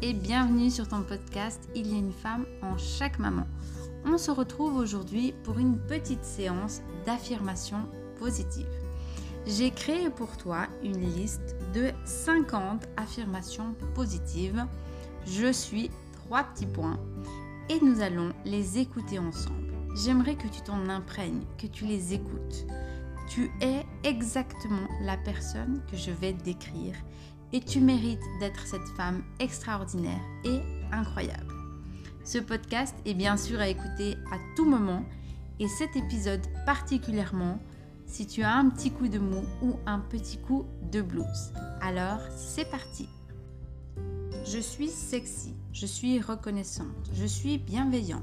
et bienvenue sur ton podcast Il y a une femme en chaque maman. On se retrouve aujourd'hui pour une petite séance d'affirmation positive. J'ai créé pour toi une liste de 50 affirmations positives. Je suis trois petits points et nous allons les écouter ensemble. J'aimerais que tu t'en imprègnes, que tu les écoutes. Tu es exactement la personne que je vais décrire et tu mérites d'être cette femme extraordinaire et incroyable. Ce podcast est bien sûr à écouter à tout moment et cet épisode particulièrement si tu as un petit coup de mou ou un petit coup de blues. Alors, c'est parti. Je suis sexy, je suis reconnaissante, je suis bienveillante,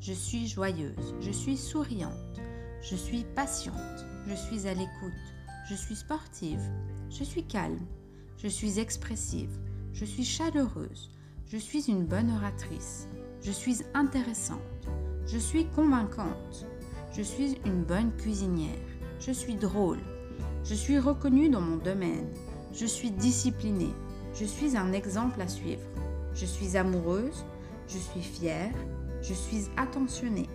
je suis joyeuse, je suis souriante, je suis patiente, je suis à l'écoute, je suis sportive, je suis calme, je suis expressive, je suis chaleureuse, je suis une bonne oratrice, je suis intéressante, je suis convaincante, je suis une bonne cuisinière, je suis drôle, je suis reconnue dans mon domaine, je suis disciplinée, je suis un exemple à suivre, je suis amoureuse, je suis fière, je suis attentionnée,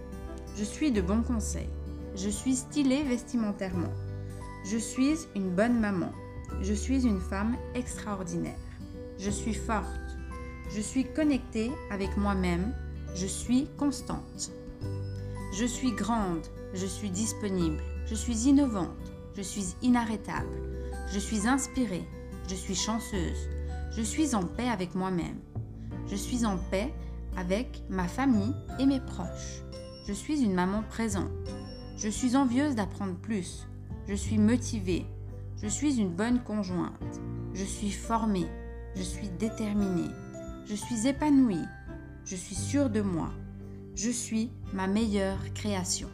je suis de bons conseils, je suis stylée vestimentairement, je suis une bonne maman, je suis une femme extraordinaire. Je suis forte. Je suis connectée avec moi-même. Je suis constante. Je suis grande. Je suis disponible. Je suis innovante. Je suis inarrêtable. Je suis inspirée. Je suis chanceuse. Je suis en paix avec moi-même. Je suis en paix avec ma famille et mes proches. Je suis une maman présente. Je suis envieuse d'apprendre plus. Je suis motivée. Je suis une bonne conjointe. Je suis formée. Je suis déterminée. Je suis épanouie. Je suis sûre de moi. Je suis ma meilleure création.